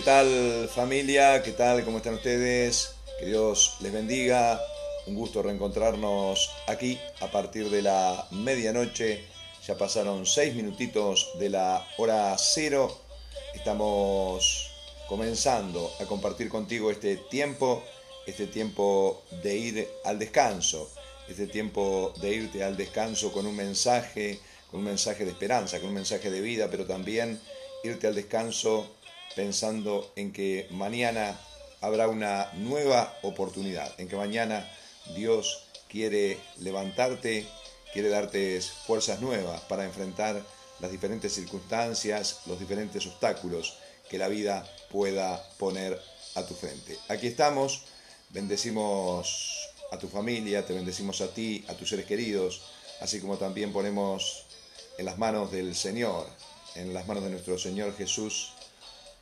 ¿qué tal familia? ¿Qué tal? ¿Cómo están ustedes? Que Dios les bendiga. Un gusto reencontrarnos aquí a partir de la medianoche. Ya pasaron seis minutitos de la hora cero. Estamos comenzando a compartir contigo este tiempo, este tiempo de ir al descanso, este tiempo de irte al descanso con un mensaje, con un mensaje de esperanza, con un mensaje de vida, pero también irte al descanso pensando en que mañana habrá una nueva oportunidad, en que mañana Dios quiere levantarte, quiere darte fuerzas nuevas para enfrentar las diferentes circunstancias, los diferentes obstáculos que la vida pueda poner a tu frente. Aquí estamos, bendecimos a tu familia, te bendecimos a ti, a tus seres queridos, así como también ponemos en las manos del Señor, en las manos de nuestro Señor Jesús,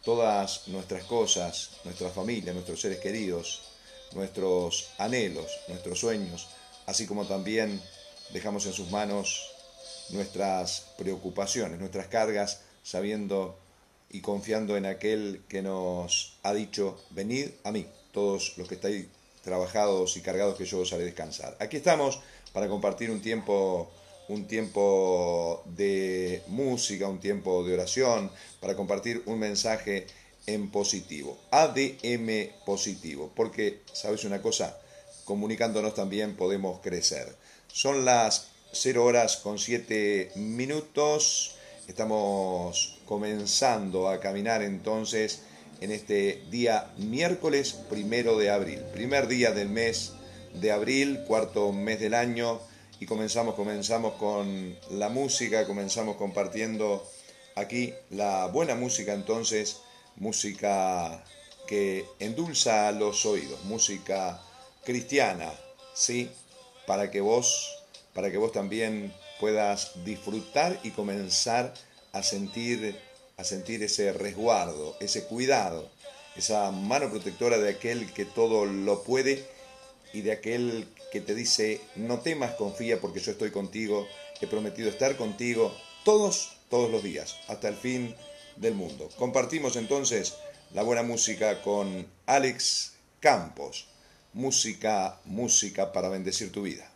todas nuestras cosas, nuestra familia, nuestros seres queridos, nuestros anhelos, nuestros sueños, así como también dejamos en sus manos nuestras preocupaciones, nuestras cargas, sabiendo y confiando en aquel que nos ha dicho, venid a mí, todos los que estáis trabajados y cargados, que yo os haré descansar. Aquí estamos para compartir un tiempo un tiempo de música, un tiempo de oración, para compartir un mensaje en positivo, ADM positivo, porque, ¿sabes una cosa? Comunicándonos también podemos crecer. Son las 0 horas con 7 minutos, estamos comenzando a caminar entonces en este día miércoles primero de abril, primer día del mes de abril, cuarto mes del año, y comenzamos, comenzamos con la música, comenzamos compartiendo aquí la buena música entonces, música que endulza los oídos, música cristiana, ¿sí? Para que vos, para que vos también puedas disfrutar y comenzar a sentir, a sentir ese resguardo, ese cuidado, esa mano protectora de aquel que todo lo puede y de aquel que te dice, no temas, confía porque yo estoy contigo, he prometido estar contigo todos, todos los días, hasta el fin del mundo. Compartimos entonces la buena música con Alex Campos, música, música para bendecir tu vida.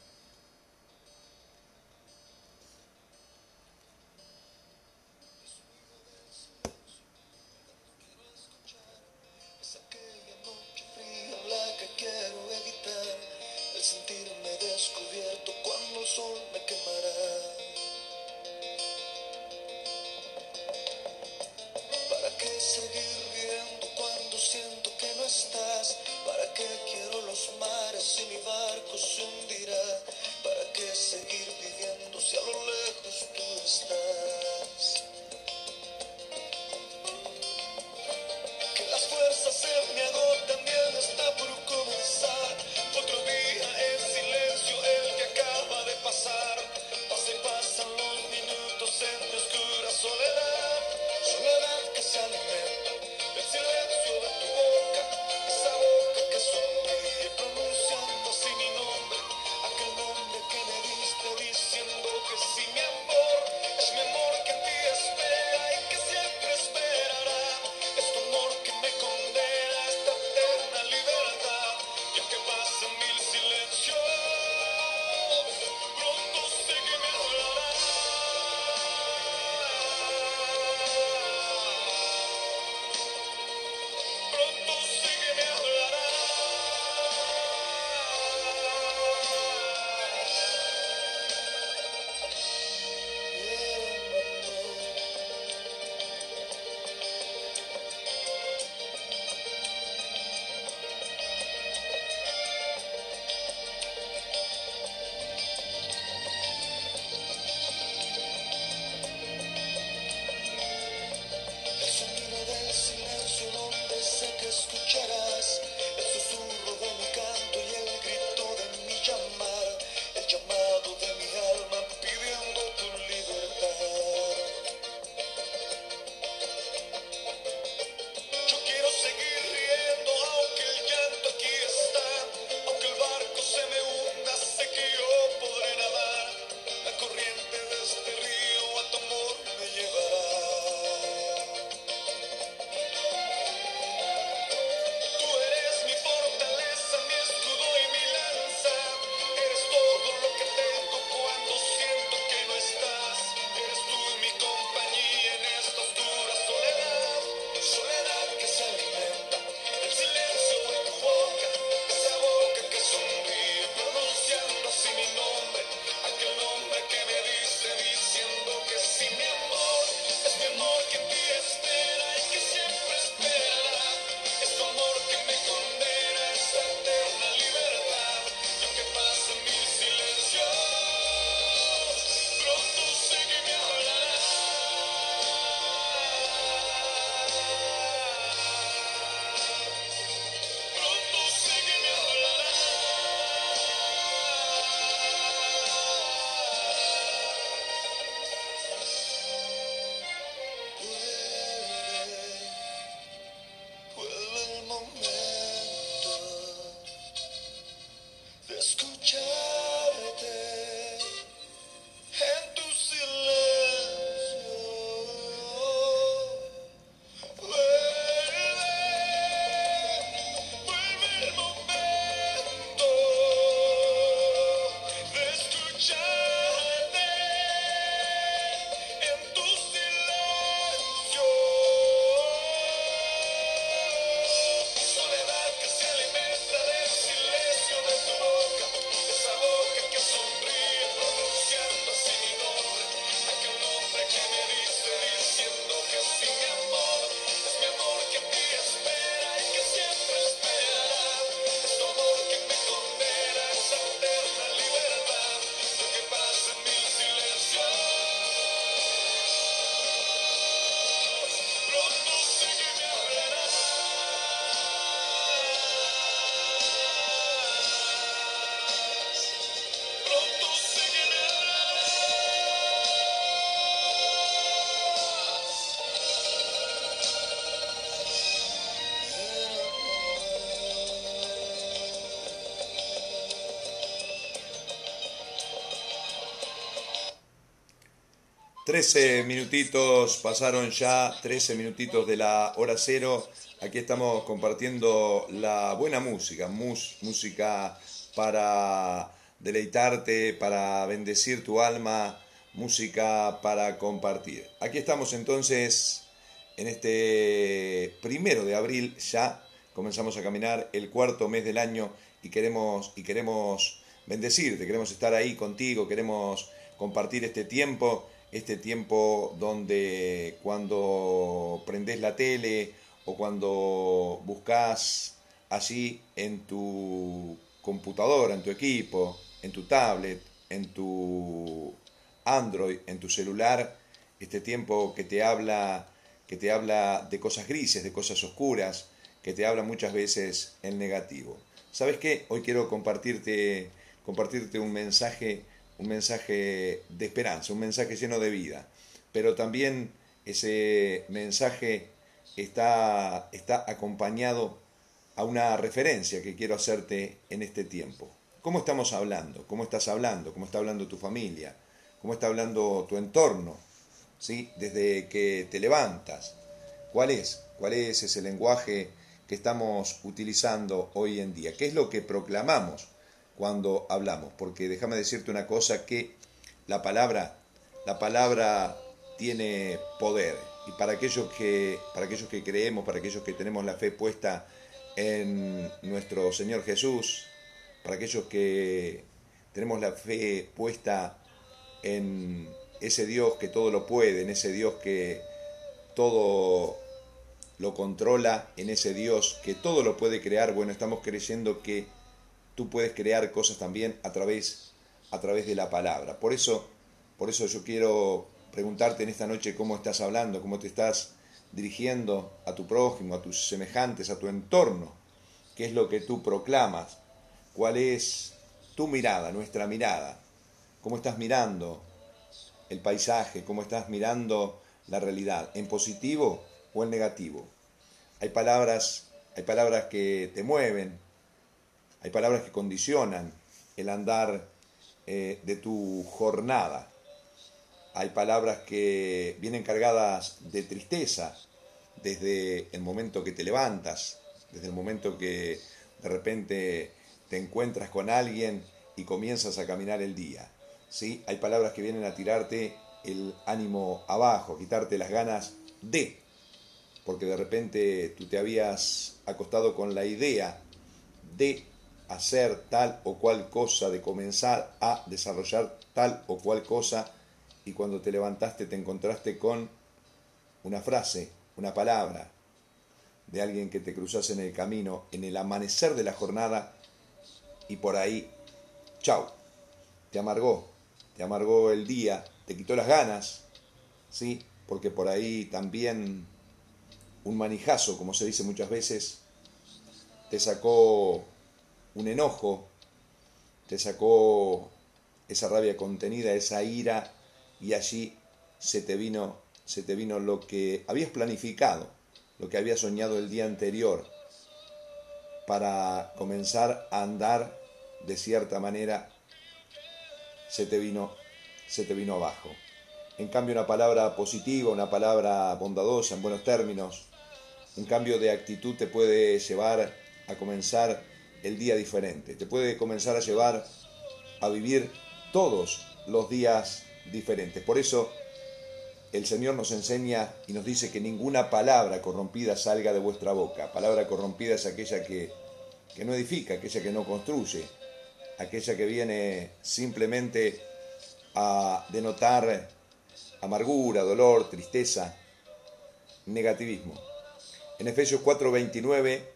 13 minutitos, pasaron ya 13 minutitos de la hora cero. Aquí estamos compartiendo la buena música, música para deleitarte, para bendecir tu alma, música para compartir. Aquí estamos entonces en este primero de abril, ya comenzamos a caminar el cuarto mes del año y queremos, y queremos bendecirte, queremos estar ahí contigo, queremos compartir este tiempo este tiempo donde cuando prendes la tele o cuando buscas allí en tu computadora, en tu equipo, en tu tablet, en tu Android, en tu celular, este tiempo que te habla que te habla de cosas grises, de cosas oscuras, que te habla muchas veces en negativo. ¿Sabes qué? Hoy quiero compartirte compartirte un mensaje un mensaje de esperanza, un mensaje lleno de vida. Pero también ese mensaje está, está acompañado a una referencia que quiero hacerte en este tiempo. ¿Cómo estamos hablando? ¿Cómo estás hablando? ¿Cómo está hablando tu familia? ¿Cómo está hablando tu entorno? ¿Sí? Desde que te levantas. ¿Cuál es? ¿Cuál es ese lenguaje que estamos utilizando hoy en día? ¿Qué es lo que proclamamos? Cuando hablamos, porque déjame decirte una cosa que la palabra, la palabra tiene poder. Y para aquellos que para aquellos que creemos, para aquellos que tenemos la fe puesta en nuestro Señor Jesús, para aquellos que tenemos la fe puesta en ese Dios que todo lo puede, en ese Dios que todo lo controla, en ese Dios que todo lo puede crear, bueno, estamos creyendo que tú puedes crear cosas también a través, a través de la palabra. Por eso, por eso yo quiero preguntarte en esta noche cómo estás hablando, cómo te estás dirigiendo a tu prójimo, a tus semejantes, a tu entorno, qué es lo que tú proclamas, cuál es tu mirada, nuestra mirada, cómo estás mirando el paisaje, cómo estás mirando la realidad, en positivo o en negativo. Hay palabras, hay palabras que te mueven, hay palabras que condicionan el andar eh, de tu jornada. Hay palabras que vienen cargadas de tristeza desde el momento que te levantas, desde el momento que de repente te encuentras con alguien y comienzas a caminar el día. ¿sí? Hay palabras que vienen a tirarte el ánimo abajo, quitarte las ganas de, porque de repente tú te habías acostado con la idea de hacer tal o cual cosa, de comenzar a desarrollar tal o cual cosa, y cuando te levantaste te encontraste con una frase, una palabra de alguien que te cruzase en el camino, en el amanecer de la jornada, y por ahí, chau, te amargó, te amargó el día, te quitó las ganas, ¿sí? Porque por ahí también un manijazo, como se dice muchas veces, te sacó un enojo, te sacó esa rabia contenida, esa ira, y allí se te vino, se te vino lo que habías planificado, lo que habías soñado el día anterior, para comenzar a andar de cierta manera, se te vino, se te vino abajo. En cambio, una palabra positiva, una palabra bondadosa, en buenos términos, un cambio de actitud te puede llevar a comenzar el día diferente, te puede comenzar a llevar a vivir todos los días diferentes. Por eso el Señor nos enseña y nos dice que ninguna palabra corrompida salga de vuestra boca. Palabra corrompida es aquella que, que no edifica, aquella que no construye, aquella que viene simplemente a denotar amargura, dolor, tristeza, negativismo. En Efesios 4:29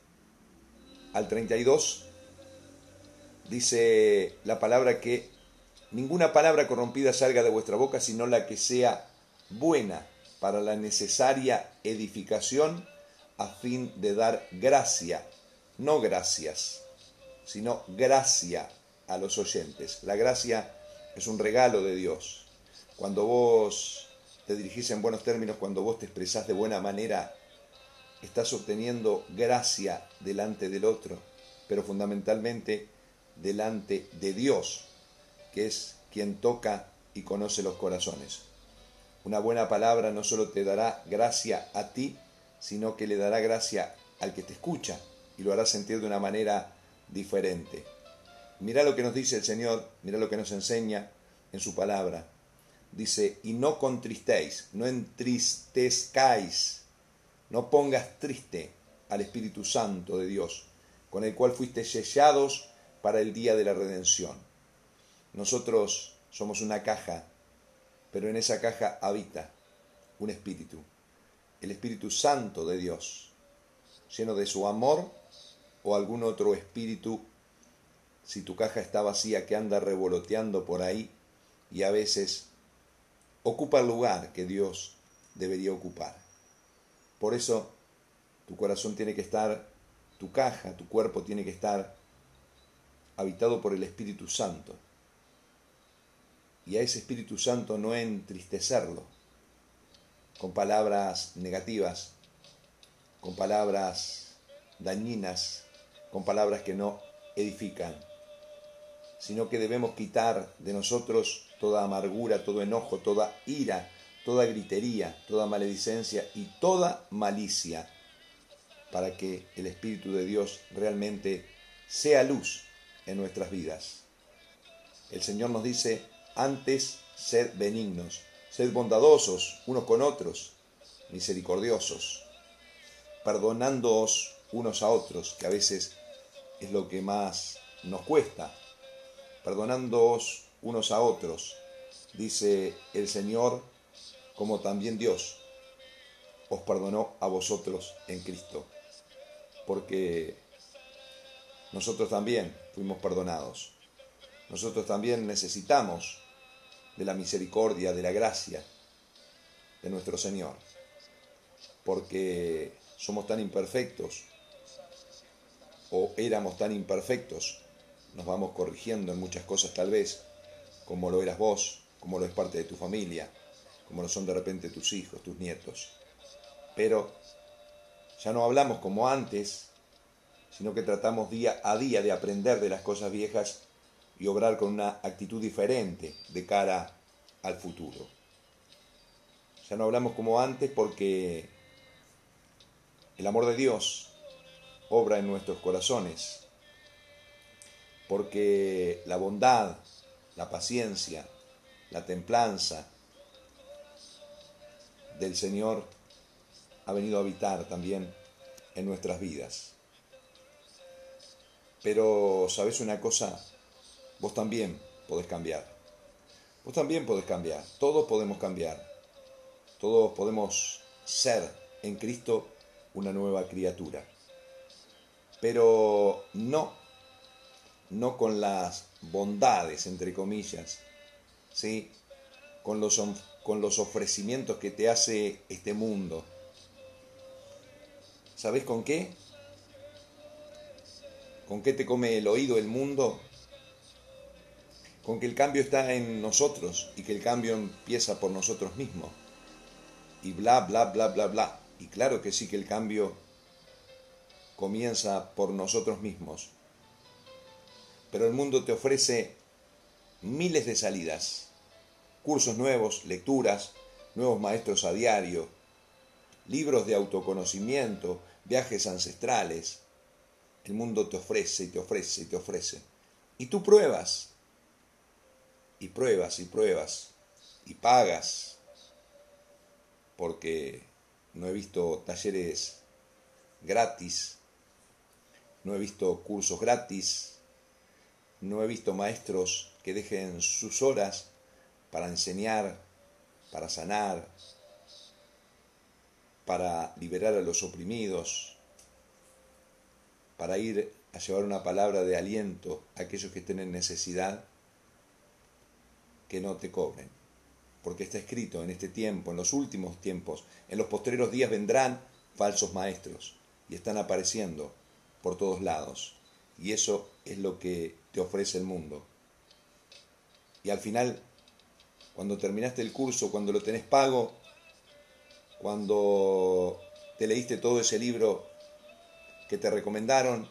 al 32, dice la palabra que ninguna palabra corrompida salga de vuestra boca, sino la que sea buena para la necesaria edificación a fin de dar gracia, no gracias, sino gracia a los oyentes. La gracia es un regalo de Dios. Cuando vos te dirigís en buenos términos, cuando vos te expresás de buena manera, estás obteniendo gracia delante del otro, pero fundamentalmente delante de Dios, que es quien toca y conoce los corazones. Una buena palabra no solo te dará gracia a ti, sino que le dará gracia al que te escucha y lo hará sentir de una manera diferente. Mira lo que nos dice el Señor, mira lo que nos enseña en su palabra. Dice, y no contristéis, no entristezcáis, no pongas triste al Espíritu Santo de Dios, con el cual fuiste sellados para el día de la redención. Nosotros somos una caja, pero en esa caja habita un espíritu, el Espíritu Santo de Dios, lleno de su amor o algún otro espíritu, si tu caja está vacía, que anda revoloteando por ahí y a veces ocupa el lugar que Dios debería ocupar. Por eso tu corazón tiene que estar, tu caja, tu cuerpo tiene que estar habitado por el Espíritu Santo. Y a ese Espíritu Santo no entristecerlo con palabras negativas, con palabras dañinas, con palabras que no edifican, sino que debemos quitar de nosotros toda amargura, todo enojo, toda ira, toda gritería, toda maledicencia y toda malicia, para que el Espíritu de Dios realmente sea luz en nuestras vidas. El Señor nos dice, antes sed benignos, sed bondadosos unos con otros, misericordiosos, perdonándoos unos a otros, que a veces es lo que más nos cuesta, perdonándoos unos a otros, dice el Señor, como también Dios os perdonó a vosotros en Cristo, porque nosotros también fuimos perdonados. Nosotros también necesitamos de la misericordia, de la gracia de nuestro Señor, porque somos tan imperfectos o éramos tan imperfectos, nos vamos corrigiendo en muchas cosas tal vez, como lo eras vos, como lo es parte de tu familia, como lo son de repente tus hijos, tus nietos. Pero ya no hablamos como antes, sino que tratamos día a día de aprender de las cosas viejas y obrar con una actitud diferente de cara al futuro. Ya no hablamos como antes porque el amor de Dios obra en nuestros corazones, porque la bondad, la paciencia, la templanza del Señor ha venido a habitar también en nuestras vidas. Pero, ¿sabes una cosa? Vos también podés cambiar. Vos también podés cambiar. Todos podemos cambiar. Todos podemos ser en Cristo una nueva criatura. Pero no, no con las bondades, entre comillas, ¿sí? con, los, con los ofrecimientos que te hace este mundo. ¿Sabés con qué? ¿Con qué te come el oído el mundo? Con que el cambio está en nosotros y que el cambio empieza por nosotros mismos. Y bla, bla, bla, bla, bla. Y claro que sí que el cambio comienza por nosotros mismos. Pero el mundo te ofrece miles de salidas, cursos nuevos, lecturas, nuevos maestros a diario, libros de autoconocimiento, viajes ancestrales, el mundo te ofrece y te ofrece y te ofrece. Y tú pruebas. Y pruebas y pruebas. Y pagas. Porque no he visto talleres gratis. No he visto cursos gratis. No he visto maestros que dejen sus horas para enseñar, para sanar, para liberar a los oprimidos, para ir a llevar una palabra de aliento a aquellos que estén en necesidad, que no te cobren. Porque está escrito en este tiempo, en los últimos tiempos, en los postreros días vendrán falsos maestros y están apareciendo por todos lados. Y eso es lo que te ofrece el mundo. Y al final, cuando terminaste el curso, cuando lo tenés pago, cuando te leíste todo ese libro que te recomendaron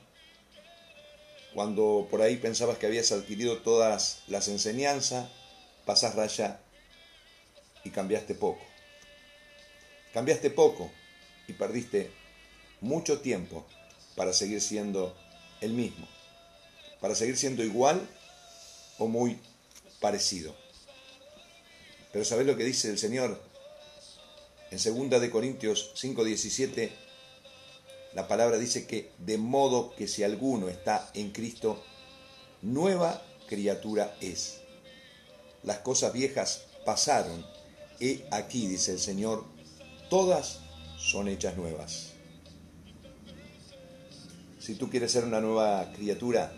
cuando por ahí pensabas que habías adquirido todas las enseñanzas, pasas raya y cambiaste poco. Cambiaste poco y perdiste mucho tiempo para seguir siendo el mismo, para seguir siendo igual o muy parecido. Pero ¿sabes lo que dice el Señor? En 2 de Corintios 5:17 la palabra dice que de modo que si alguno está en Cristo, nueva criatura es. Las cosas viejas pasaron, y aquí, dice el Señor, todas son hechas nuevas. Si tú quieres ser una nueva criatura,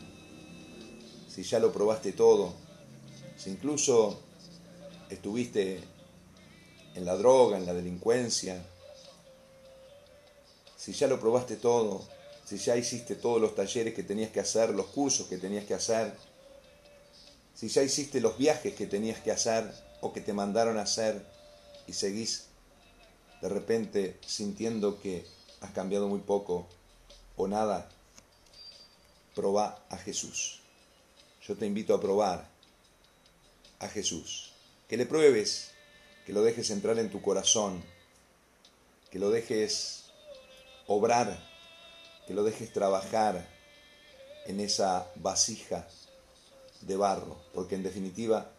si ya lo probaste todo, si incluso estuviste en la droga, en la delincuencia, si ya lo probaste todo, si ya hiciste todos los talleres que tenías que hacer, los cursos que tenías que hacer, si ya hiciste los viajes que tenías que hacer o que te mandaron a hacer y seguís de repente sintiendo que has cambiado muy poco o nada, proba a Jesús. Yo te invito a probar a Jesús. Que le pruebes, que lo dejes entrar en tu corazón, que lo dejes obrar, que lo dejes trabajar en esa vasija de barro, porque en definitiva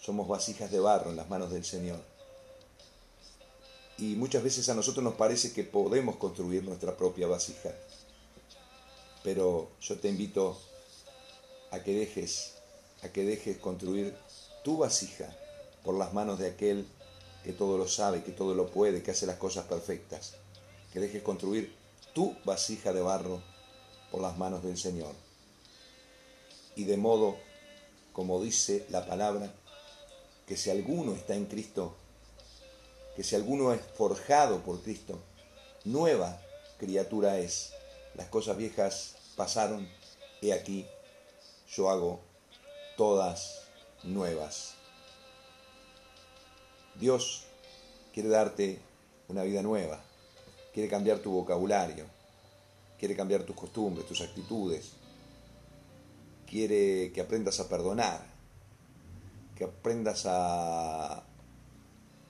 somos vasijas de barro en las manos del Señor. Y muchas veces a nosotros nos parece que podemos construir nuestra propia vasija. Pero yo te invito a que dejes, a que dejes construir tu vasija por las manos de aquel que todo lo sabe, que todo lo puede, que hace las cosas perfectas. Que dejes construir tu vasija de barro por las manos del Señor. Y de modo, como dice la palabra, que si alguno está en Cristo, que si alguno es forjado por Cristo, nueva criatura es. Las cosas viejas pasaron, y aquí yo hago todas nuevas. Dios quiere darte una vida nueva, quiere cambiar tu vocabulario, quiere cambiar tus costumbres, tus actitudes, quiere que aprendas a perdonar, que aprendas a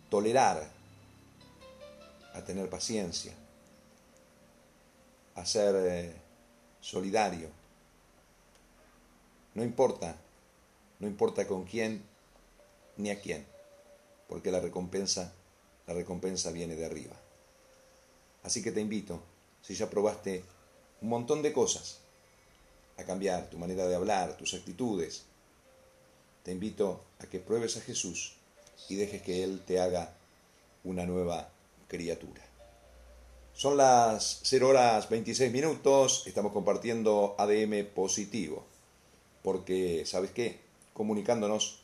tolerar, a tener paciencia, a ser eh, solidario. No importa, no importa con quién ni a quién, porque la recompensa, la recompensa viene de arriba. Así que te invito, si ya probaste un montón de cosas, a cambiar tu manera de hablar, tus actitudes, te invito a que pruebes a Jesús y dejes que Él te haga una nueva criatura. Son las 0 horas 26 minutos, estamos compartiendo ADM positivo, porque, ¿sabes qué? Comunicándonos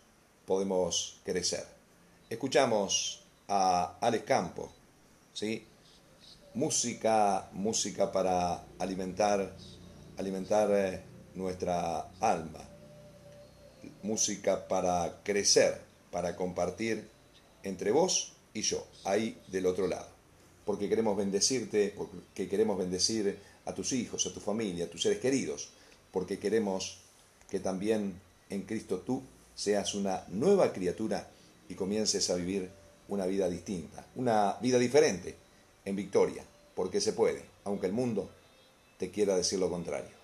podemos crecer. Escuchamos a Alex Campo, ¿sí? Música, música para alimentar, alimentar eh, nuestra alma, música para crecer para compartir entre vos y yo, ahí del otro lado. Porque queremos bendecirte, porque queremos bendecir a tus hijos, a tu familia, a tus seres queridos, porque queremos que también en Cristo tú seas una nueva criatura y comiences a vivir una vida distinta, una vida diferente, en victoria, porque se puede, aunque el mundo te quiera decir lo contrario.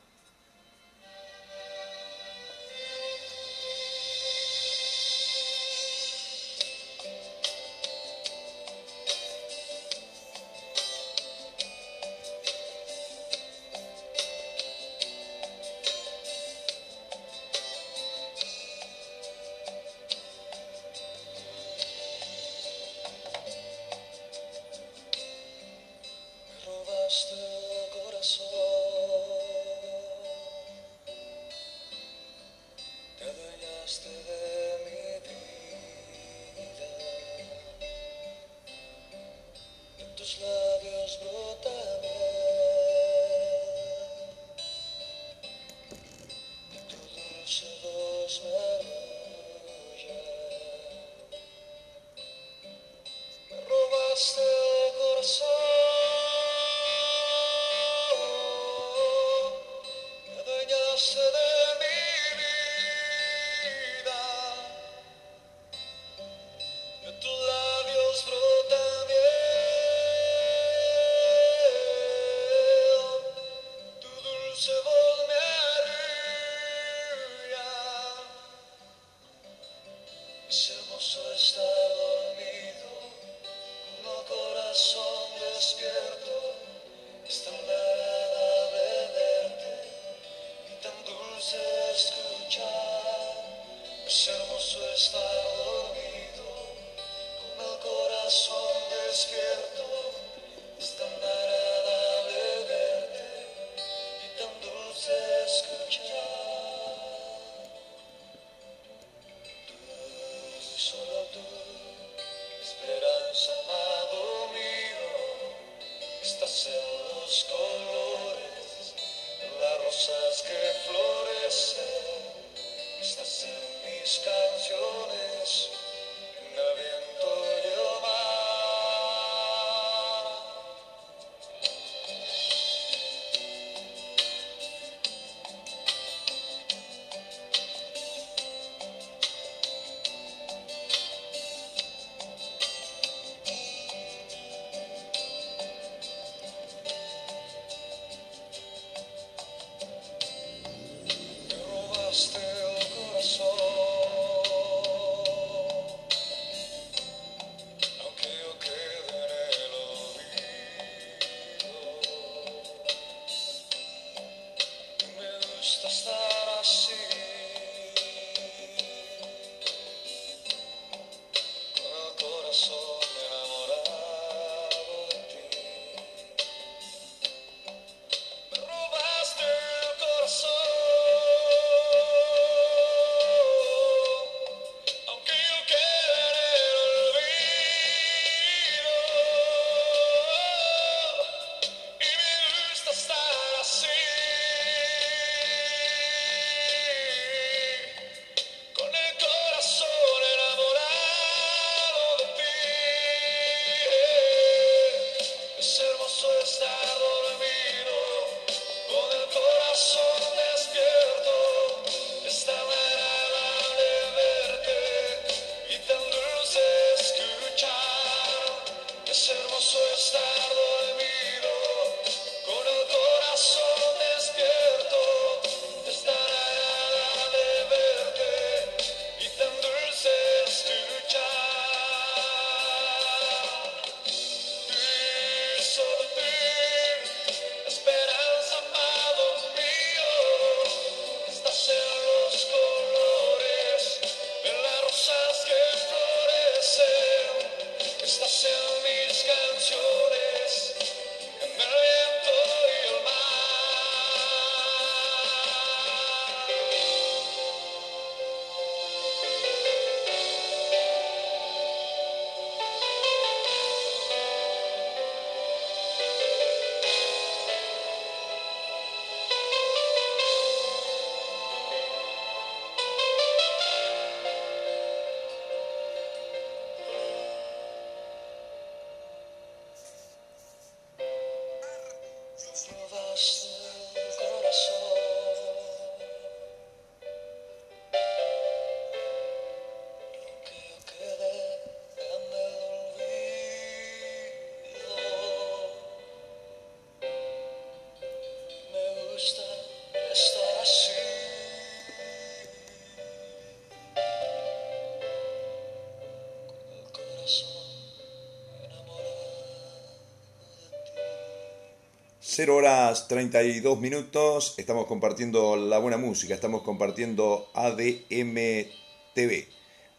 0 horas 32 minutos, estamos compartiendo la buena música, estamos compartiendo ADM TV,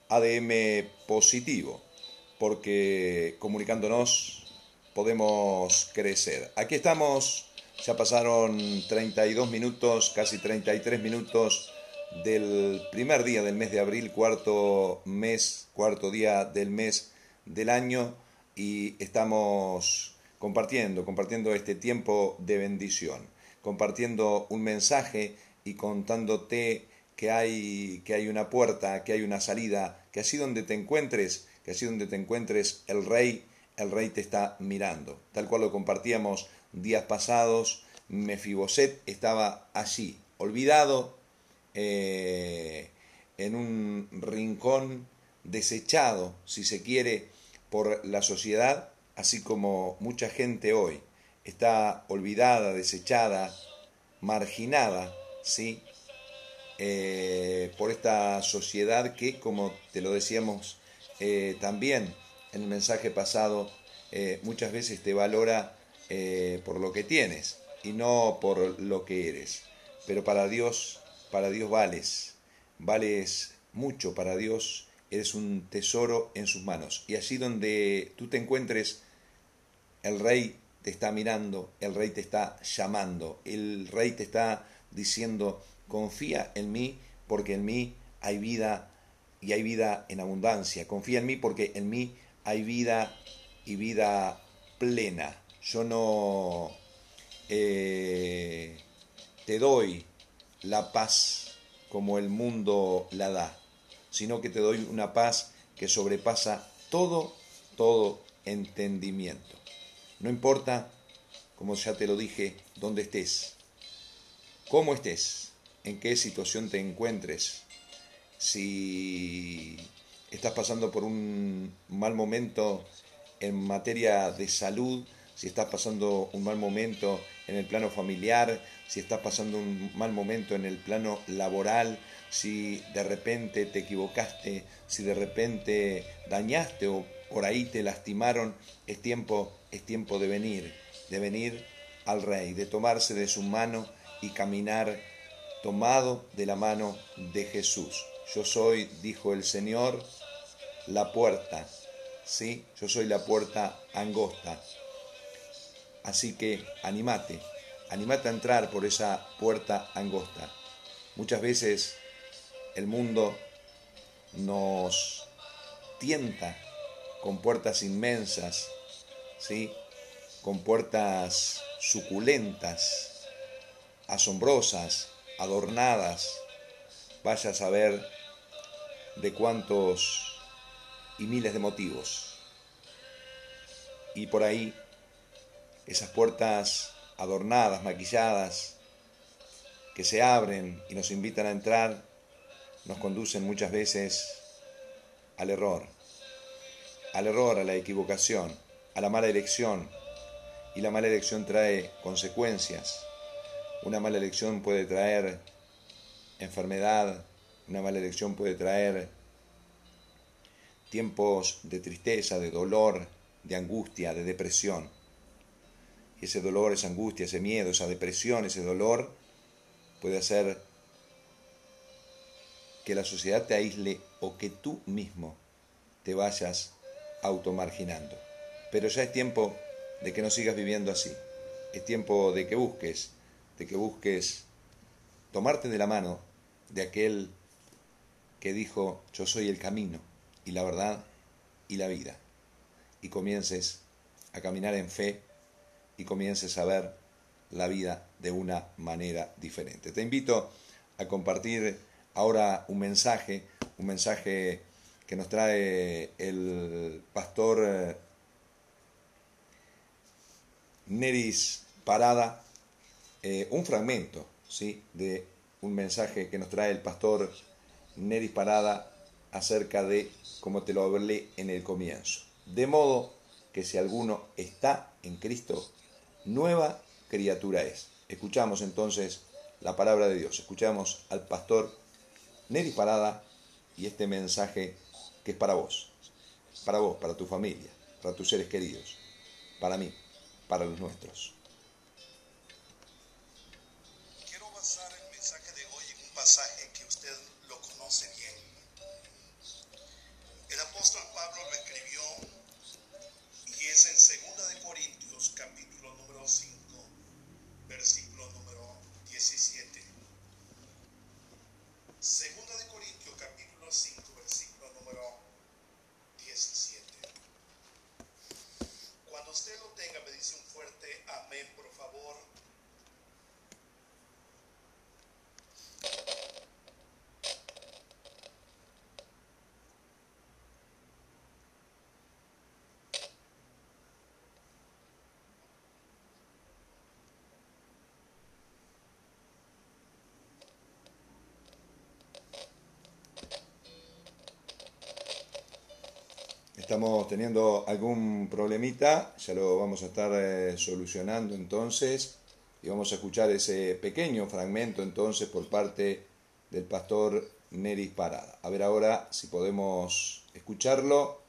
ADM positivo, porque comunicándonos podemos crecer. Aquí estamos, ya pasaron 32 minutos, casi 33 minutos del primer día del mes de abril, cuarto mes, cuarto día del mes del año. Y estamos compartiendo, compartiendo este tiempo de bendición, compartiendo un mensaje y contándote que hay, que hay una puerta, que hay una salida, que así donde te encuentres, que así donde te encuentres, el rey, el rey te está mirando. Tal cual lo compartíamos días pasados, Mefiboset estaba allí, olvidado, eh, en un rincón desechado, si se quiere, por la sociedad, así como mucha gente hoy está olvidada, desechada, marginada, ¿sí? Eh, por esta sociedad que, como te lo decíamos eh, también en el mensaje pasado, eh, muchas veces te valora por lo que tienes y no por lo que eres. Pero para Dios, para Dios vales, vales mucho para Dios, eres un tesoro en sus manos. Y allí donde tú te encuentres, el rey te está mirando, el rey te está llamando, el rey te está diciendo, confía en mí porque en mí hay vida y hay vida en abundancia. Confía en mí porque en mí hay vida y vida plena. yo no eh, te doy la paz como el mundo la da, sino que te doy una paz que sobrepasa todo, todo entendimiento. No importa, como ya te lo dije, dónde estés, cómo estés, en qué situación te encuentres, si estás pasando por un mal momento en materia de salud, si estás pasando un mal momento en el plano familiar, si estás pasando un mal momento en el plano laboral, si de repente te equivocaste, si de repente dañaste o por ahí te lastimaron, es tiempo, es tiempo de venir, de venir al Rey, de tomarse de su mano y caminar tomado de la mano de Jesús. Yo soy, dijo el Señor, la puerta, ¿sí? Yo soy la puerta angosta. Así que animate, animate a entrar por esa puerta angosta. Muchas veces el mundo nos tienta con puertas inmensas, ¿sí? con puertas suculentas, asombrosas, adornadas. Vaya a saber de cuántos y miles de motivos. Y por ahí, esas puertas adornadas, maquilladas, que se abren y nos invitan a entrar, nos conducen muchas veces al error, al error, a la equivocación, a la mala elección. Y la mala elección trae consecuencias. Una mala elección puede traer enfermedad, una mala elección puede traer tiempos de tristeza, de dolor, de angustia, de depresión. Y ese dolor, esa angustia, ese miedo, esa depresión, ese dolor puede hacer que la sociedad te aísle o que tú mismo te vayas automarginando. Pero ya es tiempo de que no sigas viviendo así. Es tiempo de que busques, de que busques tomarte de la mano de aquel que dijo, yo soy el camino y la verdad y la vida. Y comiences a caminar en fe y comiences a ver la vida de una manera diferente. Te invito a compartir ahora un mensaje, un mensaje que nos trae el pastor eh, Neris Parada, eh, un fragmento ¿sí? de un mensaje que nos trae el pastor Neris Parada acerca de, como te lo hablé en el comienzo. De modo que si alguno está en Cristo, nueva criatura es. Escuchamos entonces la palabra de Dios, escuchamos al pastor Neri Parada y este mensaje que es para vos, para vos, para tu familia, para tus seres queridos, para mí, para los nuestros. Estamos teniendo algún problemita, ya lo vamos a estar eh, solucionando entonces y vamos a escuchar ese pequeño fragmento entonces por parte del pastor Neris Parada. A ver ahora si podemos escucharlo.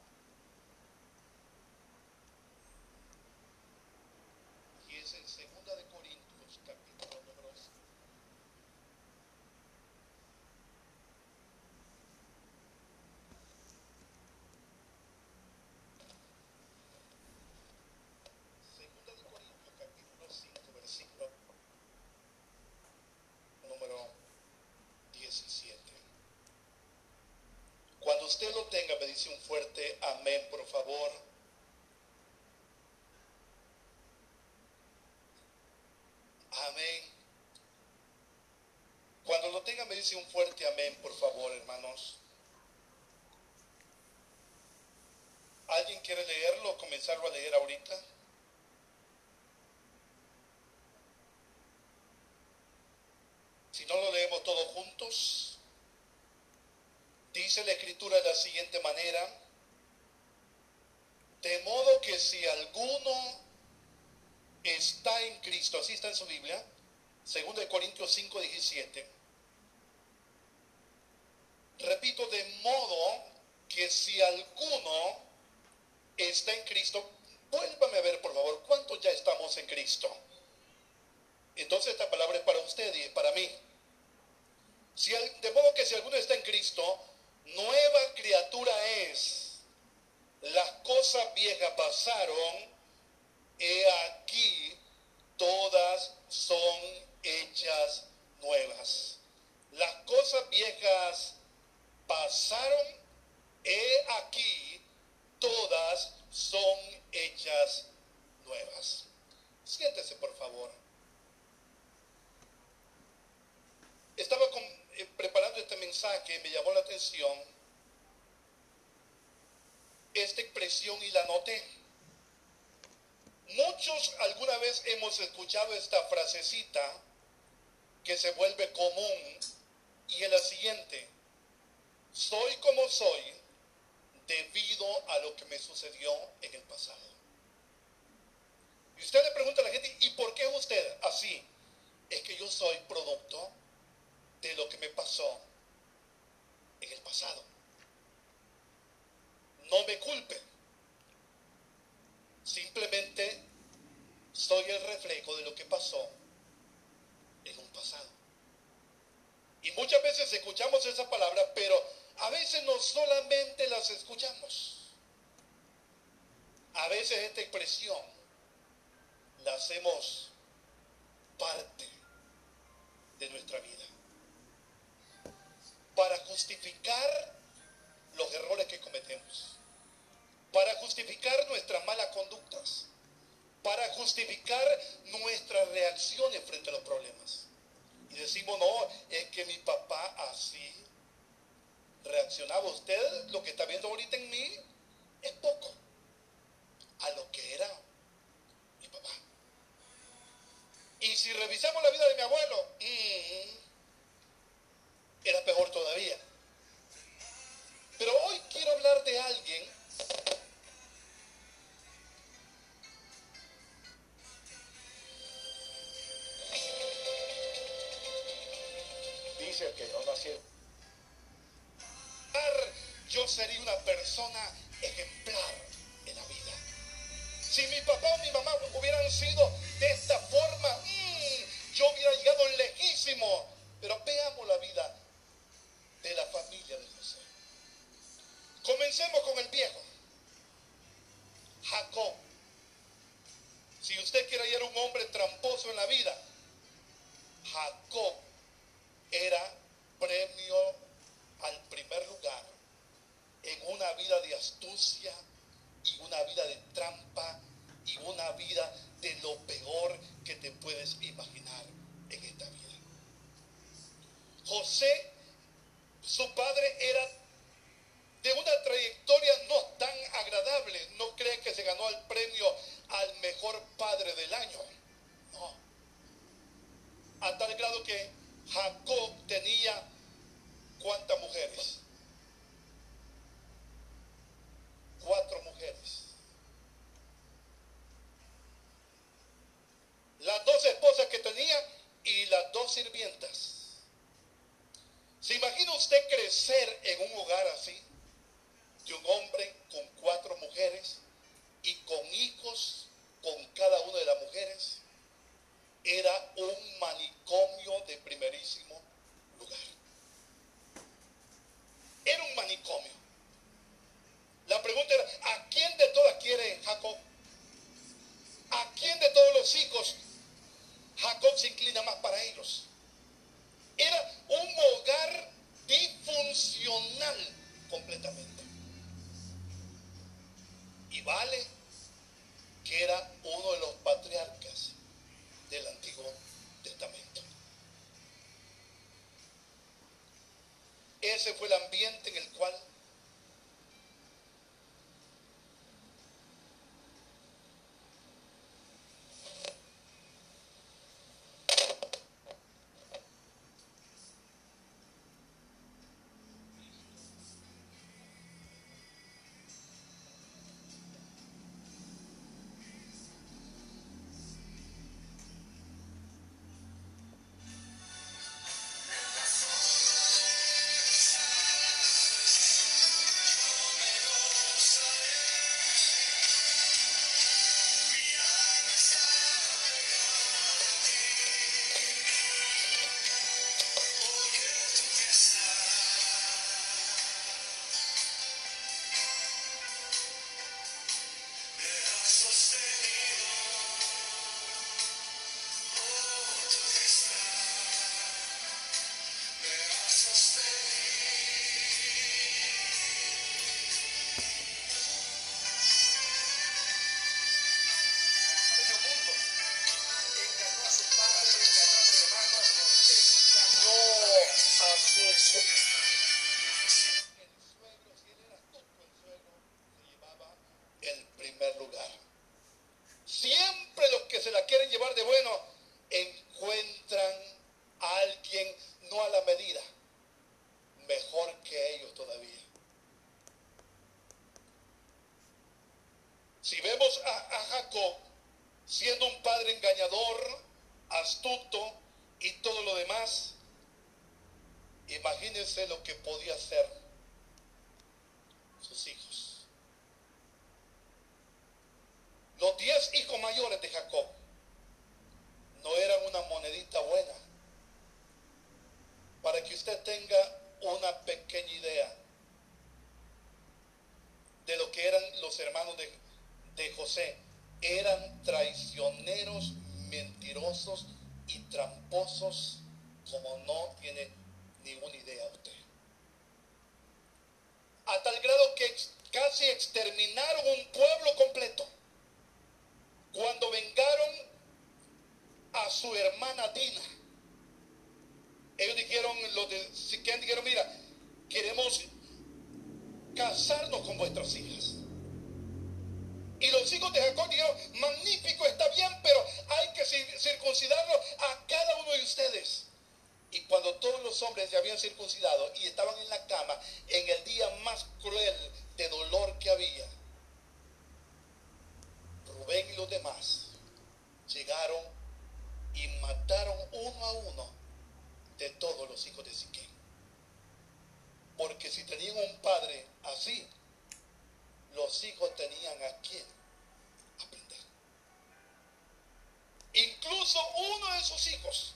Y es en segunda de Corintios capítulo número Segunda de Corintios capítulo 5 versículo número 17. Cuando usted lo tenga me dice un fuerte amén por favor. Amén. Cuando lo tenga me dice un fuerte amén, por favor, hermanos. ¿Alguien quiere leerlo, comenzarlo a leer ahorita? Si no lo leemos dice la escritura de la siguiente manera, de modo que si alguno está en Cristo, así está en su Biblia, 2 Corintios 5, 17, repito, de modo que si alguno está en Cristo, vuélvame a ver por favor, ¿cuántos ya estamos en Cristo? Entonces esta palabra es para usted y es para mí. Si, de modo que si alguno está en Cristo, nueva criatura es. Las cosas viejas pasaron, he aquí, todas son hechas nuevas. Las cosas viejas pasaron, he aquí, todas son hechas nuevas. Siéntese, por favor. Estaba eh, preparando este mensaje me llamó la atención esta expresión y la noté. Muchos alguna vez hemos escuchado esta frasecita que se vuelve común y es la siguiente. Soy como soy debido a lo que me sucedió en el pasado. Y usted le pregunta a la gente, ¿y por qué usted así? Es que yo soy producto de lo que me pasó en el pasado. No me culpe. Simplemente soy el reflejo de lo que pasó en un pasado. Y muchas veces escuchamos esa palabra, pero a veces no solamente las escuchamos. A veces esta expresión la hacemos parte de nuestra vida. Para justificar los errores que cometemos. Para justificar nuestras malas conductas. Para justificar nuestras reacciones frente a los problemas. Y decimos, no, es que mi papá así reaccionaba usted, lo que está viendo ahorita en mí, es poco a lo que era mi papá. Y si revisamos la vida de mi abuelo, mm, era peor todavía. Pero hoy quiero hablar bueno, encuentran a alguien no a la medida, mejor que ellos todavía. Si vemos a, a Jacob siendo un padre engañador, astuto y todo lo demás, imagínense lo que podía hacer sus hijos. Los diez hijos mayores de Jacob no eran una monedita buena. Para que usted tenga una pequeña idea de lo que eran los hermanos de, de José, eran traicioneros, mentirosos y tramposos como no tiene ninguna idea usted. A tal grado que casi exterminaron un pueblo completo. Cuando vengaron a su hermana Dina, ellos dijeron, los de Siquén dijeron, mira, queremos casarnos con vuestras hijas. Y los hijos de Jacob dijeron, magnífico, está bien, pero hay que circuncidarlo a cada uno de ustedes. Y cuando todos los hombres se habían circuncidado y estaban en la cama, en el día más cruel de dolor que había, Rubén y los demás llegaron y mataron uno a uno de todos los hijos de Siquén. Porque si tenían un padre así, los hijos tenían a quién aprender. Incluso uno de sus hijos,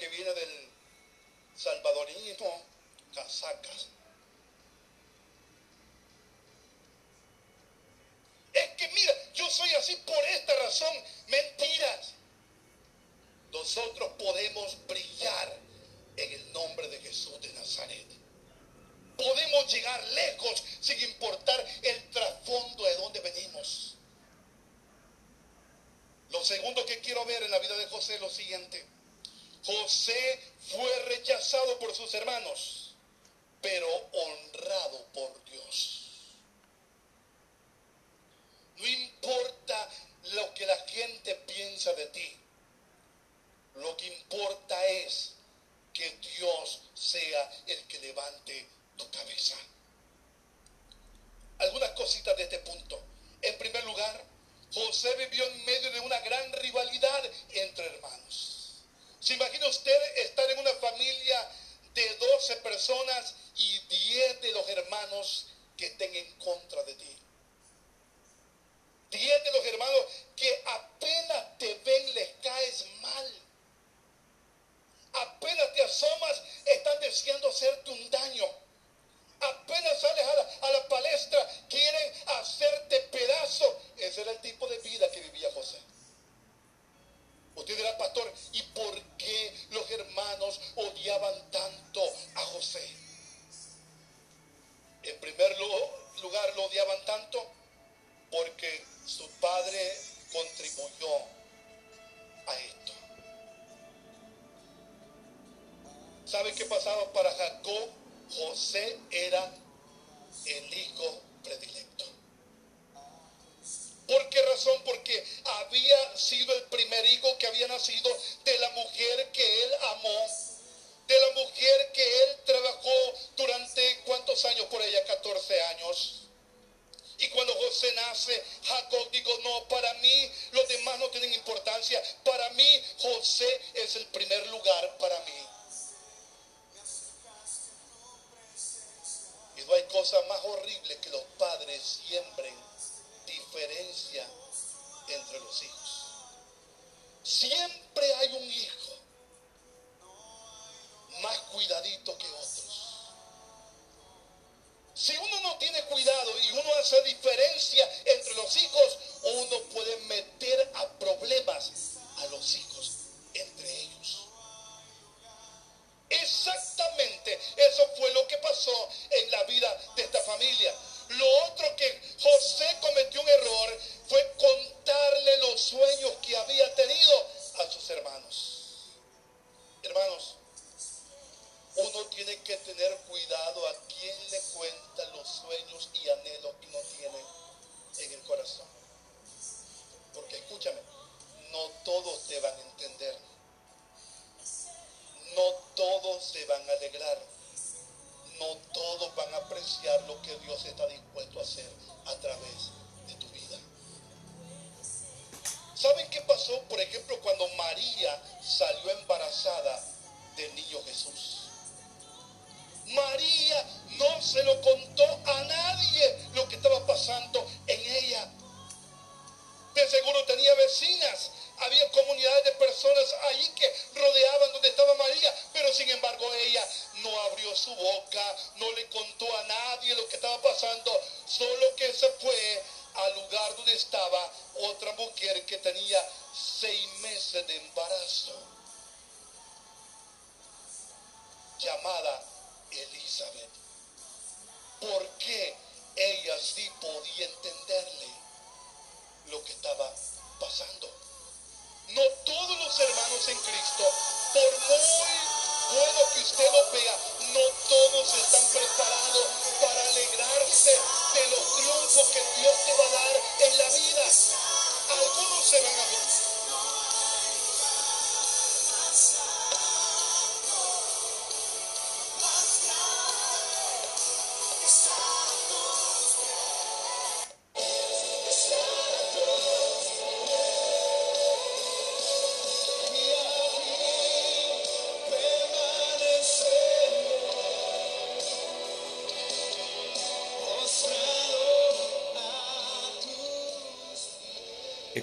que viene del salvadorismo, casacas. Es que mira, yo soy así por esta razón. Mentiras. Nosotros podemos brillar en el nombre de Jesús de Nazaret. Podemos llegar lejos sin importar el trasfondo de donde venimos. Lo segundo que quiero ver en la vida de José es lo siguiente. José fue rechazado por sus hermanos, pero honrado por Dios. No importa lo que la gente piensa de ti. Lo que importa es que Dios sea el que levante tu cabeza. Algunas cositas de este punto. En primer lugar, José vivió en medio de una gran rivalidad entre hermanos. ¿Se imagina usted estar en una familia de 12 personas y 10 de los hermanos que estén en contra de ti? 10 de los hermanos que apenas te ven les caes mal. Apenas te asomas, están deseando hacerte un daño. Apenas sales a la, a la palestra, quieren hacerte pedazo. Ese era el tipo de vida que vivía José. Usted dirá, pastor, ¿y por qué los hermanos odiaban tanto a José? En primer lugar, lo odiaban tanto porque su padre contribuyó a esto. ¿Sabe qué pasaba para Jacob? José era el hijo predilecto. ¿Por qué razón? Porque había sido el primer hijo que había nacido de la mujer que él amó, de la mujer que él trabajó durante cuántos años por ella, 14 años. Y cuando José nace, Jacob dijo, no, para mí los demás no tienen importancia. Para mí José es el primer lugar para mí. Y no hay cosa más horrible que los padres siembren diferencia entre los hijos. Siempre hay un hijo más cuidadito que otros. Si uno no tiene cuidado y uno hace diferencia entre los hijos, uno puede meter a problemas a los hijos entre ellos. Exactamente eso fue lo que pasó en la vida de esta familia. Lo otro que José cometió un error fue contarle los sueños que había tenido a sus hermanos. Hermanos, uno tiene que tener cuidado a quien le cuenta los sueños y anhelos que uno tiene en el corazón. Porque escúchame, no todos te van a entender. No todos se van a alegrar. No todos van a apreciar lo que Dios está dispuesto a hacer a través de tu vida. ¿Saben qué pasó, por ejemplo, cuando María salió embarazada del niño Jesús? María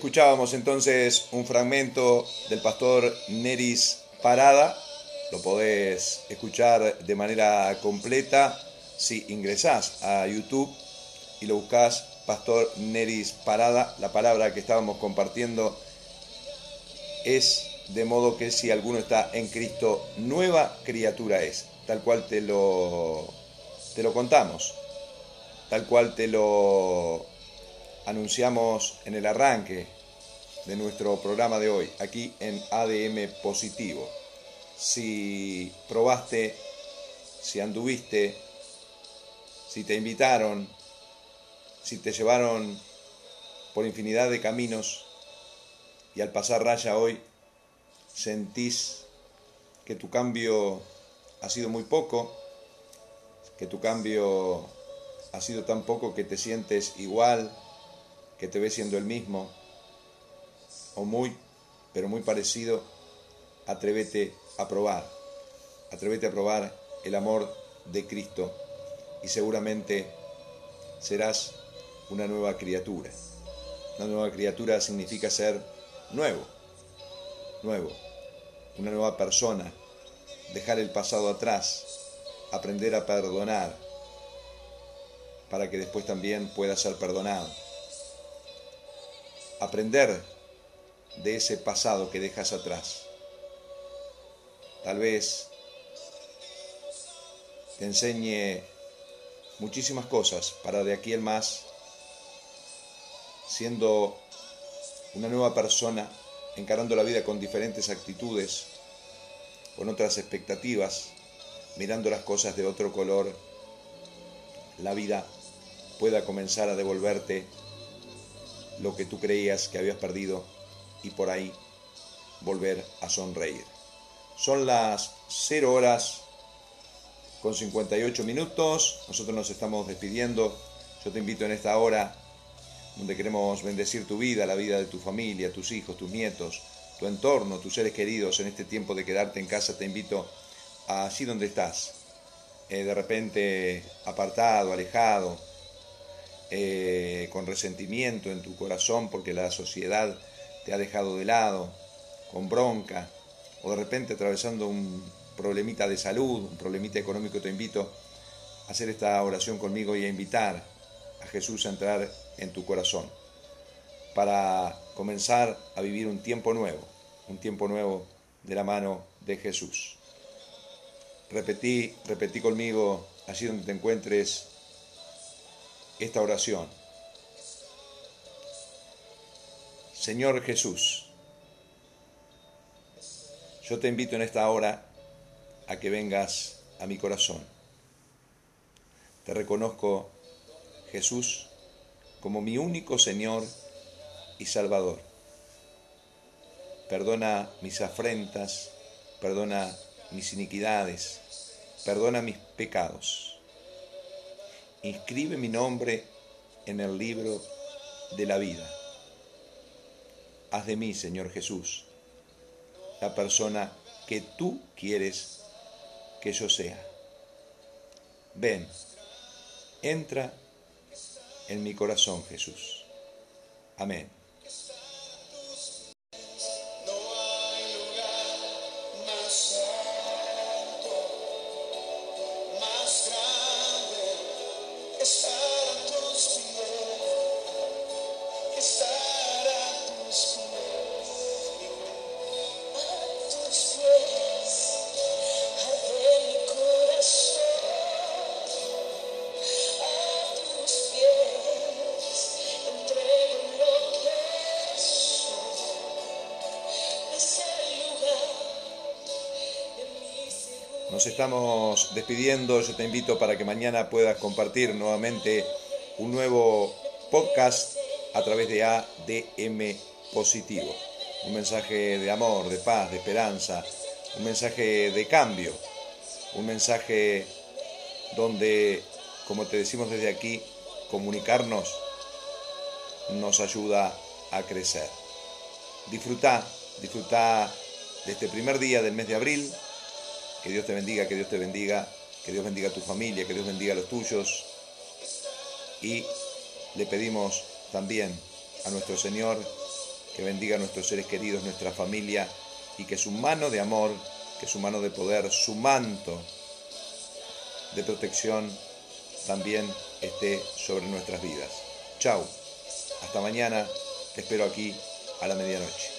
Escuchábamos entonces un fragmento del pastor Neris Parada. Lo podés escuchar de manera completa si ingresás a YouTube y lo buscás Pastor Neris Parada. La palabra que estábamos compartiendo es de modo que si alguno está en Cristo, nueva criatura es, tal cual te lo, te lo contamos, tal cual te lo anunciamos en el arranque de nuestro programa de hoy, aquí en ADM Positivo. Si probaste, si anduviste, si te invitaron, si te llevaron por infinidad de caminos y al pasar raya hoy sentís que tu cambio ha sido muy poco, que tu cambio ha sido tan poco que te sientes igual, que te ves siendo el mismo, o muy, pero muy parecido, atrévete a probar, atrévete a probar el amor de Cristo y seguramente serás una nueva criatura. Una nueva criatura significa ser nuevo, nuevo, una nueva persona, dejar el pasado atrás, aprender a perdonar, para que después también pueda ser perdonado. Aprender de ese pasado que dejas atrás. Tal vez te enseñe muchísimas cosas para de aquí el más, siendo una nueva persona, encarando la vida con diferentes actitudes, con otras expectativas, mirando las cosas de otro color, la vida pueda comenzar a devolverte lo que tú creías que habías perdido y por ahí volver a sonreír. Son las 0 horas con 58 minutos, nosotros nos estamos despidiendo, yo te invito en esta hora donde queremos bendecir tu vida, la vida de tu familia, tus hijos, tus nietos, tu entorno, tus seres queridos, en este tiempo de quedarte en casa, te invito a allí donde estás, eh, de repente apartado, alejado, eh, con resentimiento en tu corazón porque la sociedad te ha dejado de lado, con bronca, o de repente atravesando un problemita de salud, un problemita económico, te invito a hacer esta oración conmigo y a invitar a Jesús a entrar en tu corazón para comenzar a vivir un tiempo nuevo, un tiempo nuevo de la mano de Jesús. Repetí, repetí conmigo allí donde te encuentres esta oración. Señor Jesús, yo te invito en esta hora a que vengas a mi corazón. Te reconozco, Jesús, como mi único Señor y Salvador. Perdona mis afrentas, perdona mis iniquidades, perdona mis pecados inscribe mi nombre en el libro de la vida. Haz de mí, Señor Jesús, la persona que tú quieres que yo sea. Ven, entra en mi corazón, Jesús. Amén. Estamos despidiendo. Yo te invito para que mañana puedas compartir nuevamente un nuevo podcast a través de ADM Positivo. Un mensaje de amor, de paz, de esperanza, un mensaje de cambio, un mensaje donde, como te decimos desde aquí, comunicarnos nos ayuda a crecer. Disfruta, disfruta de este primer día del mes de abril, que Dios te bendiga, que Dios te bendiga, que Dios bendiga a tu familia, que Dios bendiga a los tuyos. Y le pedimos también a nuestro Señor que bendiga a nuestros seres queridos, nuestra familia y que su mano de amor, que su mano de poder, su manto de protección también esté sobre nuestras vidas. Chao. Hasta mañana. Te espero aquí a la medianoche.